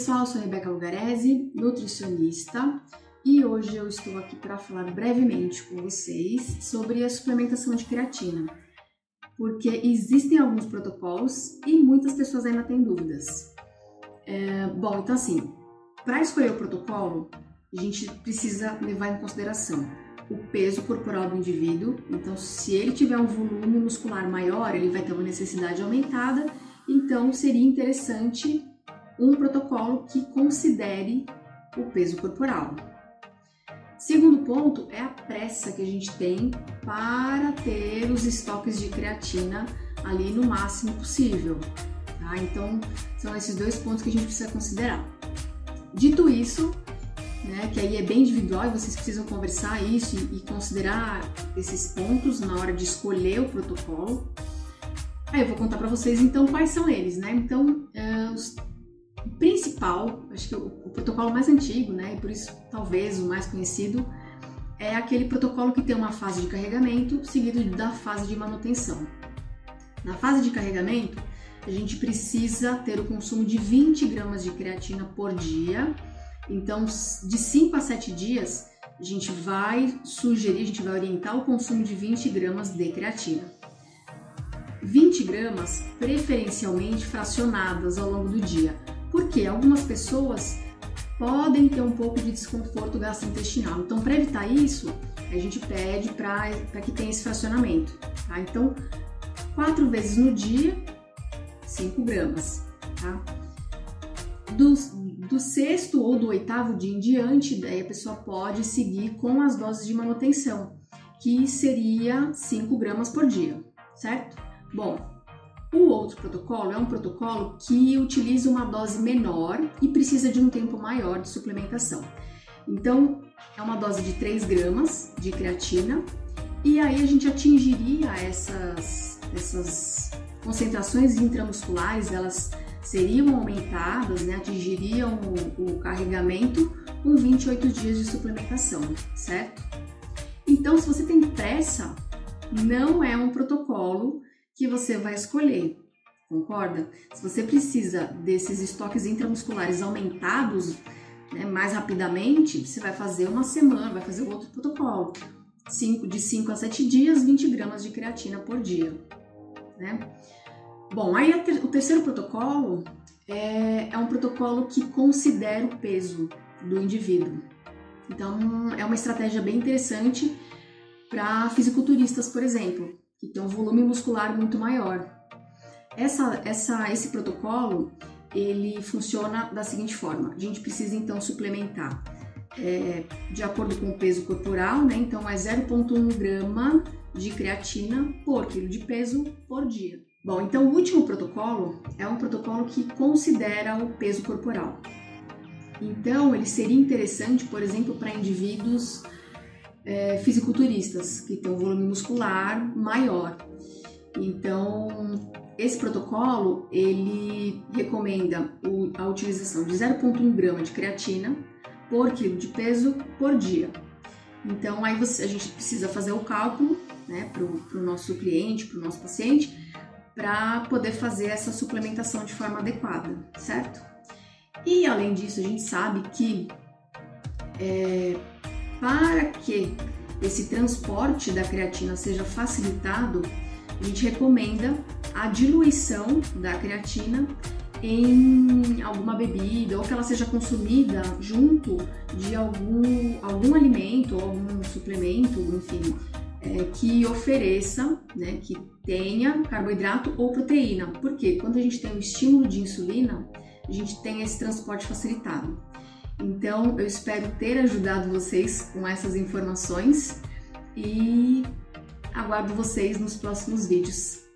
pessoal, sou Rebeca Lugarese, nutricionista, e hoje eu estou aqui para falar brevemente com vocês sobre a suplementação de creatina, porque existem alguns protocolos e muitas pessoas ainda têm dúvidas. É, bom, então assim, para escolher o protocolo, a gente precisa levar em consideração o peso corporal do indivíduo. Então, se ele tiver um volume muscular maior, ele vai ter uma necessidade aumentada. Então, seria interessante um protocolo que considere o peso corporal. Segundo ponto é a pressa que a gente tem para ter os estoques de creatina ali no máximo possível. Tá? Então, são esses dois pontos que a gente precisa considerar. Dito isso, né, que aí é bem individual e vocês precisam conversar isso e, considerar esses pontos na hora de escolher o protocolo. Aí eu vou contar para vocês então quais são eles, né? Então, uh, os principal, acho que o, o, protocolo mais antigo, né, e por isso talvez o mais conhecido, é aquele protocolo que tem uma fase de carregamento seguido da fase de manutenção. Na fase de carregamento, a gente precisa ter o consumo de 20 gramas de creatina por dia. Então, de 5 a 7 dias, a gente vai sugerir, a gente vai orientar o consumo de 20 gramas de creatina. 20 gramas preferencialmente fracionadas ao longo do dia, porque algumas pessoas podem ter um pouco de desconforto gastrointestinal. Então, para evitar isso, a gente pede para que tenha esse fracionamento. Tá? Então, quatro vezes no dia, 5 gramas. Tá? Do, do sexto ou do oitavo dia em diante, daí a pessoa pode seguir com as doses de manutenção, que seria 5 gramas por dia, certo? Bom, o outro protocolo é um protocolo que utiliza uma dose menor e precisa de um tempo maior de suplementação. Então, é uma dose de 3 gramas de creatina e aí a gente atingiria essas, essas concentrações intramusculares, elas seriam aumentadas, né, atingiriam o, o carregamento com 28 dias de suplementação, certo? Então, se você tem pressa, não é um protocolo que você vai escolher. Concorda? Se você precisa desses estoques intramusculares aumentados né, mais rapidamente, você vai fazer uma semana, vai fazer outro protocolo. Cinco, de 5 a 7 dias, 20 gramas de creatina por dia. Né? Bom, aí ter, o terceiro protocolo é, é um protocolo que considera o peso do indivíduo. Então, é uma estratégia bem interessante para fisiculturistas, por exemplo, que tem um volume muscular muito maior. Essa, essa, esse protocolo ele funciona da seguinte forma: a gente precisa então suplementar é, de acordo com o peso corporal, né? Então é 0,1 grama de creatina por quilo de peso por dia. Bom, então o último protocolo é um protocolo que considera o peso corporal. Então ele seria interessante, por exemplo, para indivíduos é, fisiculturistas, que têm um volume muscular maior. Então, esse protocolo, ele recomenda o, a utilização de 0,1 grama de creatina por quilo de peso por dia. Então, aí você, a gente precisa fazer o cálculo né, para o nosso cliente, para o nosso paciente, para poder fazer essa suplementação de forma adequada, certo? E além disso, a gente sabe que é, para que esse transporte da creatina seja facilitado, a gente recomenda a diluição da creatina em alguma bebida ou que ela seja consumida junto de algum, algum alimento ou algum suplemento, enfim, é, que ofereça, né, que tenha carboidrato ou proteína. Porque quando a gente tem um estímulo de insulina, a gente tem esse transporte facilitado. Então, eu espero ter ajudado vocês com essas informações e aguardo vocês nos próximos vídeos.